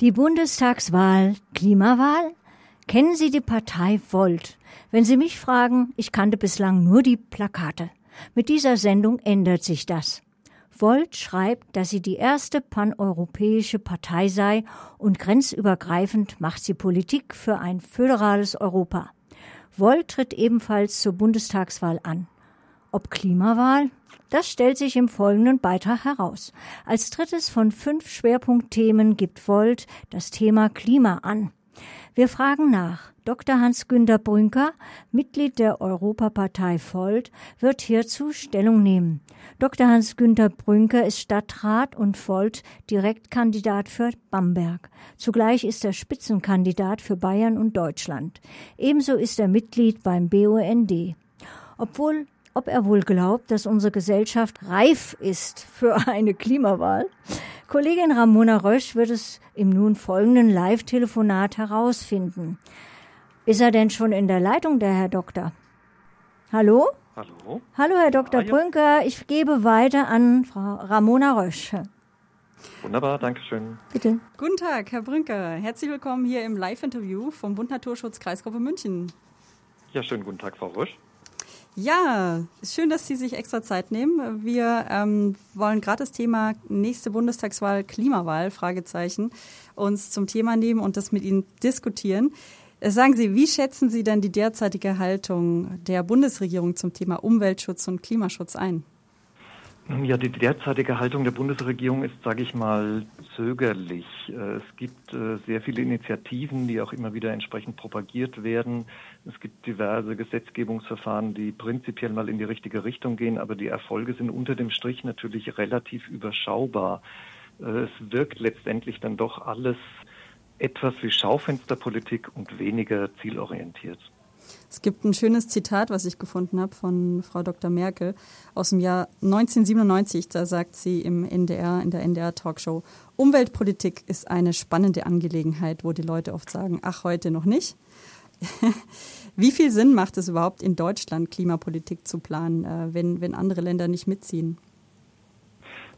Die Bundestagswahl, Klimawahl? Kennen Sie die Partei Volt? Wenn Sie mich fragen, ich kannte bislang nur die Plakate. Mit dieser Sendung ändert sich das. Volt schreibt, dass sie die erste paneuropäische Partei sei und grenzübergreifend macht sie Politik für ein föderales Europa. Volt tritt ebenfalls zur Bundestagswahl an. Ob Klimawahl? Das stellt sich im folgenden Beitrag heraus. Als drittes von fünf Schwerpunktthemen gibt Volt das Thema Klima an. Wir fragen nach. Dr. Hans-Günter Brünker, Mitglied der Europapartei Volt, wird hierzu Stellung nehmen. Dr. Hans-Günter Brünker ist Stadtrat und Volt Direktkandidat für Bamberg. Zugleich ist er Spitzenkandidat für Bayern und Deutschland. Ebenso ist er Mitglied beim BUND. Obwohl ob er wohl glaubt, dass unsere Gesellschaft reif ist für eine Klimawahl. Kollegin Ramona Rösch wird es im nun folgenden Live-Telefonat herausfinden. Ist er denn schon in der Leitung, der Herr Doktor? Hallo? Hallo? Hallo, Herr Dr. Ah, ja. Brünker. Ich gebe weiter an Frau Ramona Rösch. Wunderbar, danke schön. Bitte. Guten Tag, Herr Brünker. Herzlich willkommen hier im Live-Interview vom Bund Naturschutz Kreisgruppe München. Ja, schönen guten Tag, Frau Rösch. Ja, schön, dass Sie sich extra Zeit nehmen. Wir ähm, wollen gerade das Thema nächste Bundestagswahl, Klimawahl, Fragezeichen, uns zum Thema nehmen und das mit Ihnen diskutieren. Äh, sagen Sie, wie schätzen Sie denn die derzeitige Haltung der Bundesregierung zum Thema Umweltschutz und Klimaschutz ein? Ja, die derzeitige Haltung der Bundesregierung ist, sage ich mal, zögerlich. Äh, es gibt äh, sehr viele Initiativen, die auch immer wieder entsprechend propagiert werden. Es gibt diverse Gesetzgebungsverfahren, die prinzipiell mal in die richtige Richtung gehen, aber die Erfolge sind unter dem Strich natürlich relativ überschaubar. Äh, es wirkt letztendlich dann doch alles etwas wie Schaufensterpolitik und weniger zielorientiert. Es gibt ein schönes Zitat, was ich gefunden habe von Frau Dr. Merkel aus dem Jahr 1997. Da sagt sie im NDR, in der NDR-Talkshow, Umweltpolitik ist eine spannende Angelegenheit, wo die Leute oft sagen, ach, heute noch nicht. Wie viel Sinn macht es überhaupt in Deutschland, Klimapolitik zu planen, äh, wenn, wenn andere Länder nicht mitziehen?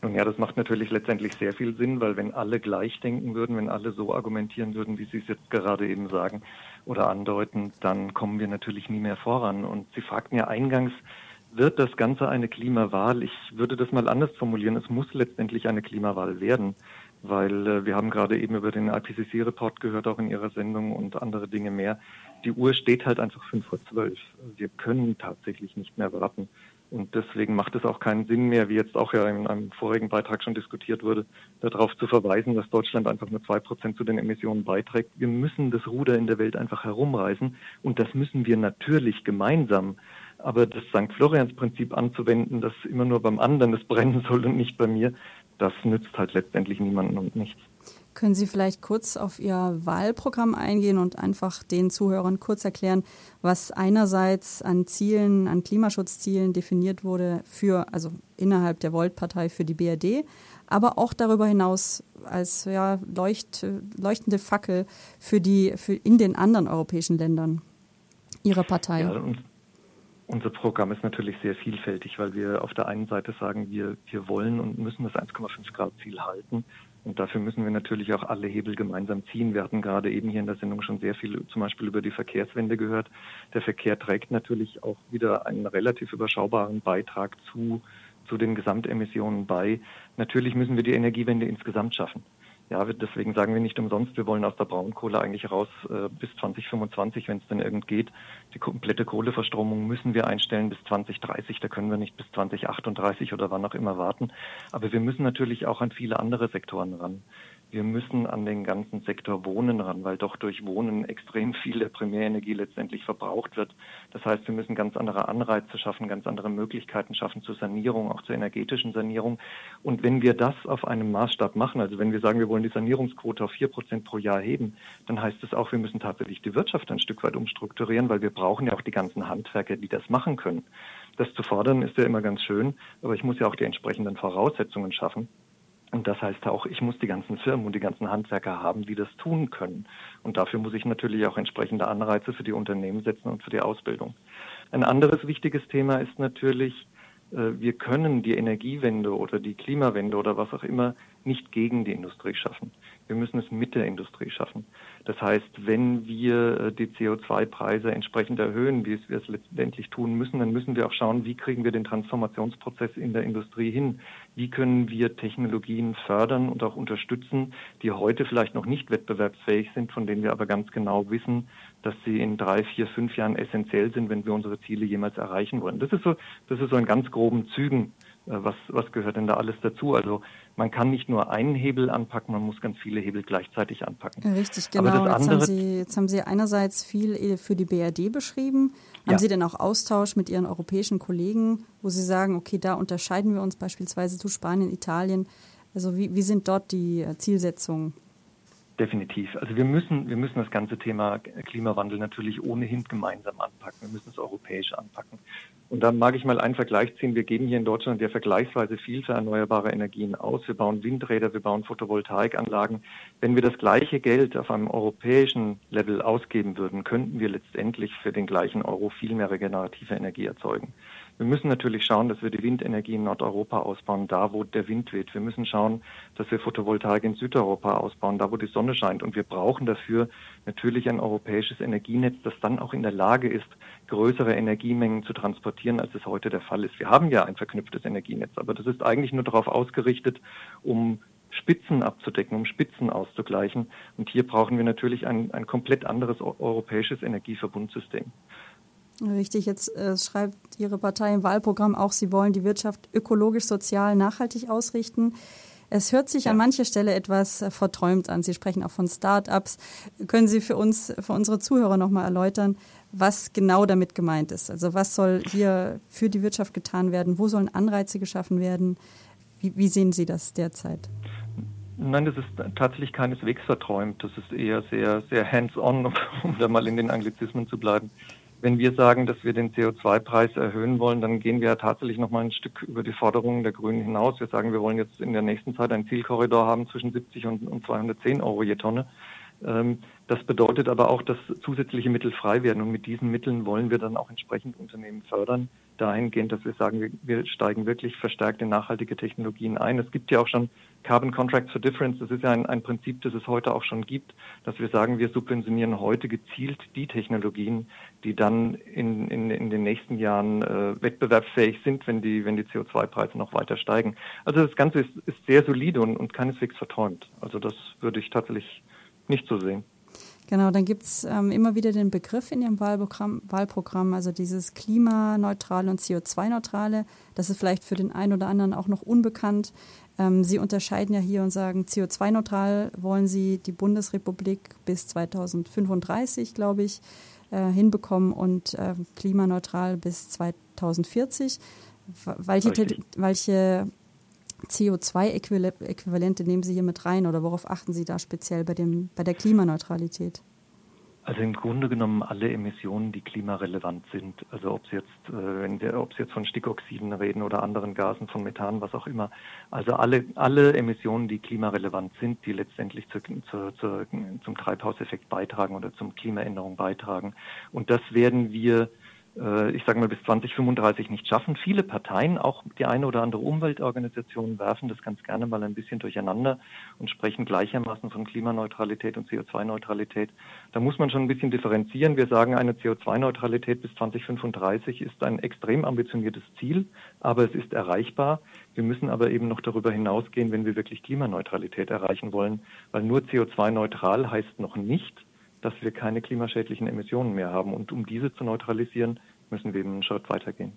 Nun ja, das macht natürlich letztendlich sehr viel Sinn, weil wenn alle gleich denken würden, wenn alle so argumentieren würden, wie Sie es jetzt gerade eben sagen oder andeuten, dann kommen wir natürlich nie mehr voran. Und Sie fragten ja eingangs, wird das Ganze eine Klimawahl? Ich würde das mal anders formulieren. Es muss letztendlich eine Klimawahl werden, weil äh, wir haben gerade eben über den IPCC-Report gehört, auch in Ihrer Sendung und andere Dinge mehr. Die Uhr steht halt einfach fünf vor zwölf. Wir können tatsächlich nicht mehr warten. Und deswegen macht es auch keinen Sinn mehr, wie jetzt auch ja in einem vorigen Beitrag schon diskutiert wurde, darauf zu verweisen, dass Deutschland einfach nur zwei Prozent zu den Emissionen beiträgt. Wir müssen das Ruder in der Welt einfach herumreißen und das müssen wir natürlich gemeinsam. Aber das St. Florians-Prinzip anzuwenden, dass immer nur beim anderen es brennen soll und nicht bei mir, das nützt halt letztendlich niemanden und nichts. Können Sie vielleicht kurz auf Ihr Wahlprogramm eingehen und einfach den Zuhörern kurz erklären, was einerseits an Zielen, an Klimaschutzzielen definiert wurde für, also innerhalb der Volt-Partei für die BRD, aber auch darüber hinaus als ja, leucht, leuchtende Fackel für die, für in den anderen europäischen Ländern Ihrer Partei? Ja, unser Programm ist natürlich sehr vielfältig, weil wir auf der einen Seite sagen, wir, wir wollen und müssen das 1,5 Grad Ziel halten. Und dafür müssen wir natürlich auch alle Hebel gemeinsam ziehen. Wir hatten gerade eben hier in der Sendung schon sehr viel zum Beispiel über die Verkehrswende gehört. Der Verkehr trägt natürlich auch wieder einen relativ überschaubaren Beitrag zu, zu den Gesamtemissionen bei. Natürlich müssen wir die Energiewende insgesamt schaffen. Ja, deswegen sagen wir nicht umsonst, wir wollen aus der Braunkohle eigentlich raus äh, bis 2025, wenn es denn irgend geht. Die komplette Kohleverstromung müssen wir einstellen bis 2030. Da können wir nicht bis 2038 oder wann auch immer warten. Aber wir müssen natürlich auch an viele andere Sektoren ran wir müssen an den ganzen Sektor Wohnen ran, weil doch durch Wohnen extrem viel der Primärenergie letztendlich verbraucht wird. Das heißt, wir müssen ganz andere Anreize schaffen, ganz andere Möglichkeiten schaffen zur Sanierung, auch zur energetischen Sanierung. Und wenn wir das auf einem Maßstab machen, also wenn wir sagen, wir wollen die Sanierungsquote auf vier Prozent pro Jahr heben, dann heißt es auch, wir müssen tatsächlich die Wirtschaft ein Stück weit umstrukturieren, weil wir brauchen ja auch die ganzen Handwerker, die das machen können. Das zu fordern ist ja immer ganz schön, aber ich muss ja auch die entsprechenden Voraussetzungen schaffen. Und das heißt auch, ich muss die ganzen Firmen und die ganzen Handwerker haben, die das tun können. Und dafür muss ich natürlich auch entsprechende Anreize für die Unternehmen setzen und für die Ausbildung. Ein anderes wichtiges Thema ist natürlich, wir können die Energiewende oder die Klimawende oder was auch immer nicht gegen die Industrie schaffen. Wir müssen es mit der Industrie schaffen. Das heißt, wenn wir äh, die CO2-Preise entsprechend erhöhen, wie wir es letztendlich tun müssen, dann müssen wir auch schauen, wie kriegen wir den Transformationsprozess in der Industrie hin? Wie können wir Technologien fördern und auch unterstützen, die heute vielleicht noch nicht wettbewerbsfähig sind, von denen wir aber ganz genau wissen, dass sie in drei, vier, fünf Jahren essentiell sind, wenn wir unsere Ziele jemals erreichen wollen. Das ist so, das ist so in ganz groben Zügen äh, was, was gehört denn da alles dazu? Also man kann nicht nur einen Hebel anpacken, man muss ganz viele Hebel gleichzeitig anpacken. Richtig, genau. Jetzt haben, Sie, jetzt, haben Sie, einerseits viel für die BRD beschrieben. Haben ja. Sie denn auch Austausch mit Ihren europäischen Kollegen, wo Sie sagen, okay, da unterscheiden wir uns beispielsweise zu Spanien, Italien? Also wie, wie sind dort die Zielsetzungen? Definitiv. Also wir müssen, wir müssen das ganze Thema Klimawandel natürlich ohnehin gemeinsam anpacken. Wir müssen es europäisch anpacken. Und da mag ich mal einen Vergleich ziehen. Wir geben hier in Deutschland ja vergleichsweise viel für erneuerbare Energien aus. Wir bauen Windräder, wir bauen Photovoltaikanlagen. Wenn wir das gleiche Geld auf einem europäischen Level ausgeben würden, könnten wir letztendlich für den gleichen Euro viel mehr regenerative Energie erzeugen. Wir müssen natürlich schauen, dass wir die Windenergie in Nordeuropa ausbauen, da wo der Wind weht. Wir müssen schauen, dass wir Photovoltaik in Südeuropa ausbauen, da wo die Sonne scheint. Und wir brauchen dafür natürlich ein europäisches Energienetz, das dann auch in der Lage ist, größere Energiemengen zu transportieren, als es heute der Fall ist. Wir haben ja ein verknüpftes Energienetz, aber das ist eigentlich nur darauf ausgerichtet, um Spitzen abzudecken, um Spitzen auszugleichen. Und hier brauchen wir natürlich ein, ein komplett anderes europäisches Energieverbundsystem. Richtig, jetzt äh, schreibt Ihre Partei im Wahlprogramm auch, Sie wollen die Wirtschaft ökologisch, sozial, nachhaltig ausrichten. Es hört sich ja. an mancher Stelle etwas verträumt an. Sie sprechen auch von Start-ups. Können Sie für uns, für unsere Zuhörer nochmal erläutern, was genau damit gemeint ist? Also was soll hier für die Wirtschaft getan werden? Wo sollen Anreize geschaffen werden? Wie, wie sehen Sie das derzeit? Nein, das ist tatsächlich keineswegs verträumt. Das ist eher sehr, sehr hands-on, um da mal in den Anglizismen zu bleiben wenn wir sagen, dass wir den CO2-Preis erhöhen wollen, dann gehen wir ja tatsächlich noch mal ein Stück über die Forderungen der Grünen hinaus. Wir sagen, wir wollen jetzt in der nächsten Zeit einen Zielkorridor haben zwischen 70 und, 210 Euro je Tonne. Ähm, das bedeutet aber auch, dass zusätzliche Mittel frei werden. Und mit diesen Mitteln wollen wir dann auch entsprechend Unternehmen fördern, dahingehend, dass wir sagen, wir, steigen wirklich verstärkt in nachhaltige Technologien ein. Es gibt ja auch schon Carbon Contracts for Difference. Das ist ja ein, ein Prinzip, das es heute auch schon gibt, dass wir sagen, wir subventionieren heute gezielt die Technologien, die dann in, in, in den nächsten Jahren äh, wettbewerbsfähig sind, wenn die, wenn die CO2-Preise noch weiter steigen. Also das Ganze ist, ist sehr solide und, und keineswegs verträumt. Also das würde ich tatsächlich nicht so sehen. Genau, dann gibt es ähm, immer wieder den Begriff in Ihrem Wahlprogramm, Wahlprogramm, also dieses klimaneutrale und CO2-neutrale. Das ist vielleicht für den einen oder anderen auch noch unbekannt. Ähm, Sie unterscheiden ja hier und sagen, CO2-neutral wollen Sie die Bundesrepublik bis 2035, glaube ich, äh, hinbekommen und äh, klimaneutral bis 2040. Welche, welche CO2-Äquivalente nehmen Sie hier mit rein oder worauf achten Sie da speziell bei, dem, bei der Klimaneutralität? Also im Grunde genommen alle Emissionen, die klimarelevant sind. Also ob Sie jetzt, äh, wenn wir, ob Sie jetzt von Stickoxiden reden oder anderen Gasen, von Methan, was auch immer. Also alle, alle Emissionen, die klimarelevant sind, die letztendlich zu, zu, zu, zum Treibhauseffekt beitragen oder zum Klimaänderung beitragen. Und das werden wir ich sage mal, bis 2035 nicht schaffen. Viele Parteien, auch die eine oder andere Umweltorganisation, werfen das ganz gerne mal ein bisschen durcheinander und sprechen gleichermaßen von Klimaneutralität und CO2-Neutralität. Da muss man schon ein bisschen differenzieren. Wir sagen, eine CO2-Neutralität bis 2035 ist ein extrem ambitioniertes Ziel, aber es ist erreichbar. Wir müssen aber eben noch darüber hinausgehen, wenn wir wirklich Klimaneutralität erreichen wollen, weil nur CO2-neutral heißt noch nicht, dass wir keine klimaschädlichen Emissionen mehr haben. Und um diese zu neutralisieren, müssen wir eben einen Schritt weitergehen.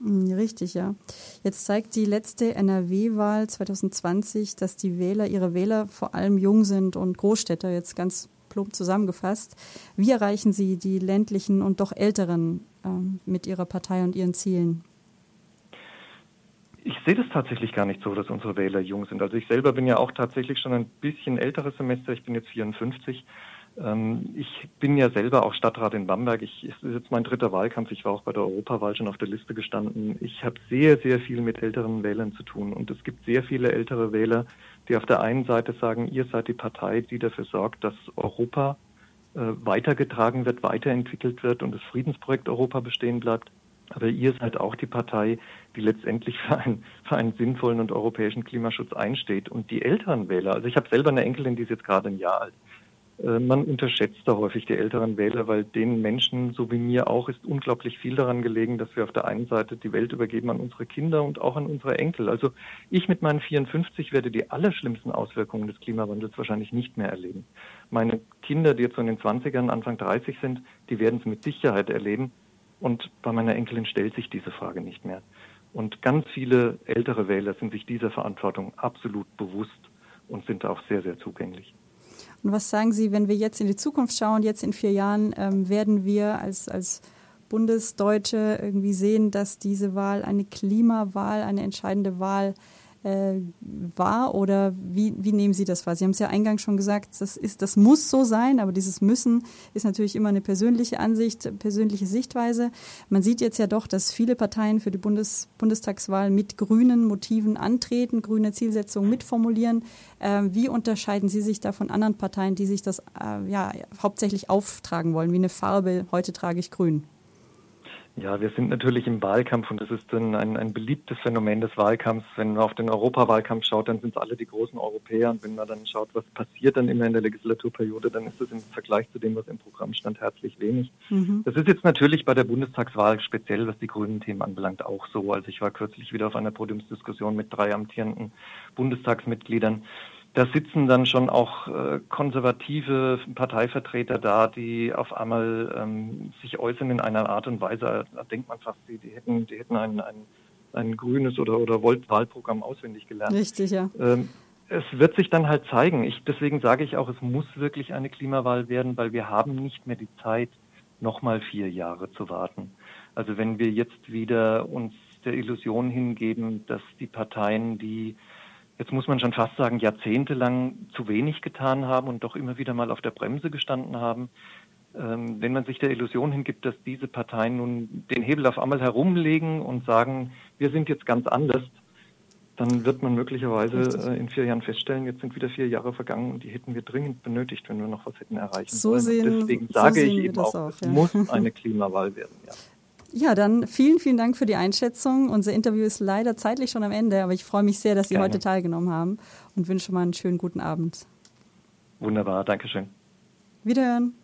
Hm, richtig, ja. Jetzt zeigt die letzte NRW-Wahl 2020, dass die Wähler, ihre Wähler vor allem jung sind und Großstädter, jetzt ganz plump zusammengefasst. Wie erreichen Sie die ländlichen und doch älteren äh, mit Ihrer Partei und Ihren Zielen? Ich sehe das tatsächlich gar nicht so, dass unsere Wähler jung sind. Also ich selber bin ja auch tatsächlich schon ein bisschen älteres Semester. Ich bin jetzt 54 ähm, ich bin ja selber auch Stadtrat in Bamberg. Ich, es ist jetzt mein dritter Wahlkampf. Ich war auch bei der Europawahl schon auf der Liste gestanden. Ich habe sehr, sehr viel mit älteren Wählern zu tun. Und es gibt sehr viele ältere Wähler, die auf der einen Seite sagen, ihr seid die Partei, die dafür sorgt, dass Europa äh, weitergetragen wird, weiterentwickelt wird und das Friedensprojekt Europa bestehen bleibt. Aber ihr seid auch die Partei, die letztendlich für einen, für einen sinnvollen und europäischen Klimaschutz einsteht. Und die älteren Wähler, also ich habe selber eine Enkelin, die ist jetzt gerade ein Jahr alt. Äh, man unterschätzt da häufig die älteren Wähler, weil den Menschen, so wie mir auch, ist unglaublich viel daran gelegen, dass wir auf der einen Seite die Welt übergeben an unsere Kinder und auch an unsere Enkel. Also ich mit meinen 54 werde die allerschlimmsten Auswirkungen des Klimawandels wahrscheinlich nicht mehr erleben. Meine Kinder, die jetzt in den 20ern, Anfang 30 sind, die werden es mit Sicherheit erleben. Und bei meiner Enkelin stellt sich diese Frage nicht mehr. Und ganz viele ältere Wähler sind sich dieser Verantwortung absolut bewusst und sind auch sehr, sehr zugänglich. Und was sagen Sie, wenn wir jetzt in die Zukunft schauen, jetzt in vier Jahren, ähm, werden wir als, als Bundesdeutsche irgendwie sehen, dass diese Wahl eine Klimawahl, eine entscheidende Wahl äh, war oder wie, wie nehmen Sie das wahr? Sie haben es ja eingangs schon gesagt, das, ist, das muss so sein, aber dieses Müssen ist natürlich immer eine persönliche Ansicht, persönliche Sichtweise. Man sieht jetzt ja doch, dass viele Parteien für die Bundes, Bundestagswahl mit grünen Motiven antreten, grüne Zielsetzungen mitformulieren. Äh, wie unterscheiden Sie sich da von anderen Parteien, die sich das äh, ja, hauptsächlich auftragen wollen, wie eine Farbe, heute trage ich grün? Ja, wir sind natürlich im Wahlkampf und das ist dann ein, ein beliebtes Phänomen des Wahlkampfs. Wenn man auf den Europawahlkampf schaut, dann sind es alle die großen Europäer. Und wenn man dann schaut, was passiert dann immer in der Legislaturperiode, dann ist das im Vergleich zu dem, was im Programm stand, herzlich wenig. Mhm. Das ist jetzt natürlich bei der Bundestagswahl speziell, was die grünen Themen anbelangt, auch so. Also ich war kürzlich wieder auf einer Podiumsdiskussion mit drei amtierenden Bundestagsmitgliedern da sitzen dann schon auch äh, konservative Parteivertreter da, die auf einmal ähm, sich äußern in einer Art und Weise, da denkt man fast, die, die hätten, die hätten ein, ein, ein grünes oder, oder Volt-Wahlprogramm auswendig gelernt. Richtig, ja. Ähm, es wird sich dann halt zeigen. Ich, deswegen sage ich auch, es muss wirklich eine Klimawahl werden, weil wir haben nicht mehr die Zeit, nochmal vier Jahre zu warten. Also wenn wir jetzt wieder uns der Illusion hingeben, dass die Parteien, die jetzt muss man schon fast sagen, jahrzehntelang zu wenig getan haben und doch immer wieder mal auf der Bremse gestanden haben. Ähm, wenn man sich der Illusion hingibt, dass diese Parteien nun den Hebel auf einmal herumlegen und sagen, wir sind jetzt ganz anders, dann wird man möglicherweise äh, in vier Jahren feststellen, jetzt sind wieder vier Jahre vergangen und die hätten wir dringend benötigt, wenn wir noch was hätten erreichen so wollen. Sehen, Deswegen sage so ich eben auch, auch ja. es muss eine Klimawahl werden. Ja. Ja, dann vielen, vielen Dank für die Einschätzung. Unser Interview ist leider zeitlich schon am Ende, aber ich freue mich sehr, dass Sie Gerne. heute teilgenommen haben und wünsche mal einen schönen guten Abend. Wunderbar, Dankeschön. Wiederhören.